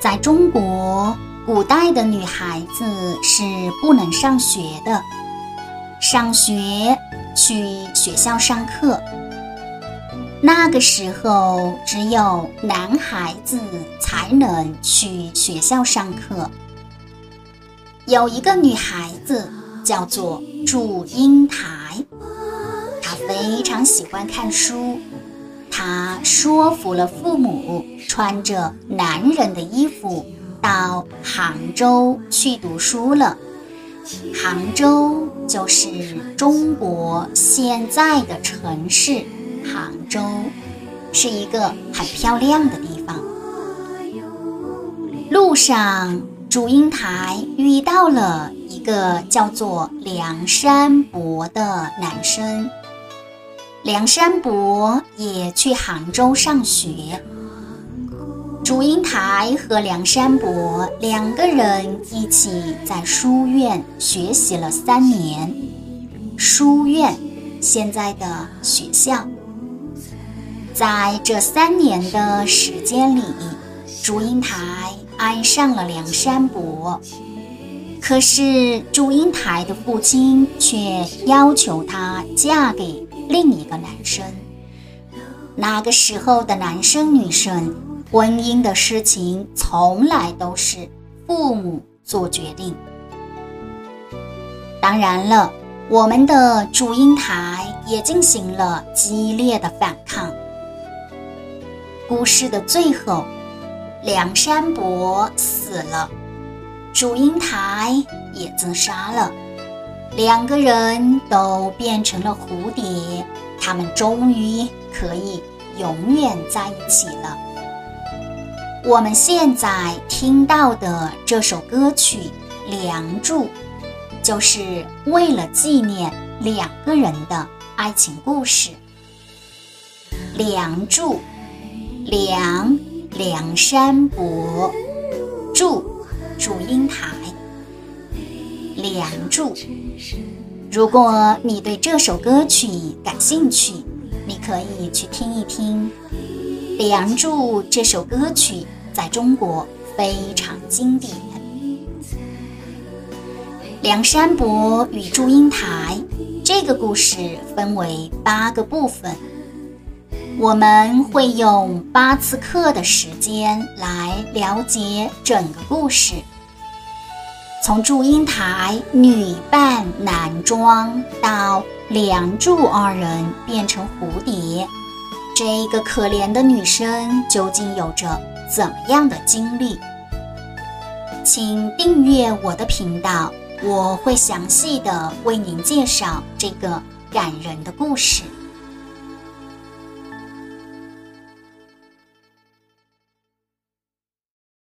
在中国古代的女孩子是不能上学的，上学去学校上课。那个时候只有男孩子才能去学校上课。有一个女孩子叫做祝英台，她非常喜欢看书。说服了父母，穿着男人的衣服到杭州去读书了。杭州就是中国现在的城市。杭州是一个很漂亮的地方。路上，祝英台遇到了一个叫做梁山伯的男生。梁山伯也去杭州上学。祝英台和梁山伯两个人一起在书院学习了三年。书院，现在的学校。在这三年的时间里，祝英台爱上了梁山伯。可是祝英台的父亲却要求她嫁给另一个男生。那个时候的男生女生，婚姻的事情从来都是父母做决定。当然了，我们的祝英台也进行了激烈的反抗。故事的最后，梁山伯死了，祝英台也自杀了，两个人都变成了蝴蝶，他们终于可以永远在一起了。我们现在听到的这首歌曲《梁祝》，就是为了纪念两个人的爱情故事，《梁祝》。梁梁山伯，祝祝英台，梁祝。如果你对这首歌曲感兴趣，你可以去听一听《梁祝》这首歌曲，在中国非常经典。梁山伯与祝英台这个故事分为八个部分。我们会用八次课的时间来了解整个故事，从祝英台女扮男装到梁祝二人变成蝴蝶，这个可怜的女生究竟有着怎么样的经历？请订阅我的频道，我会详细的为您介绍这个感人的故事。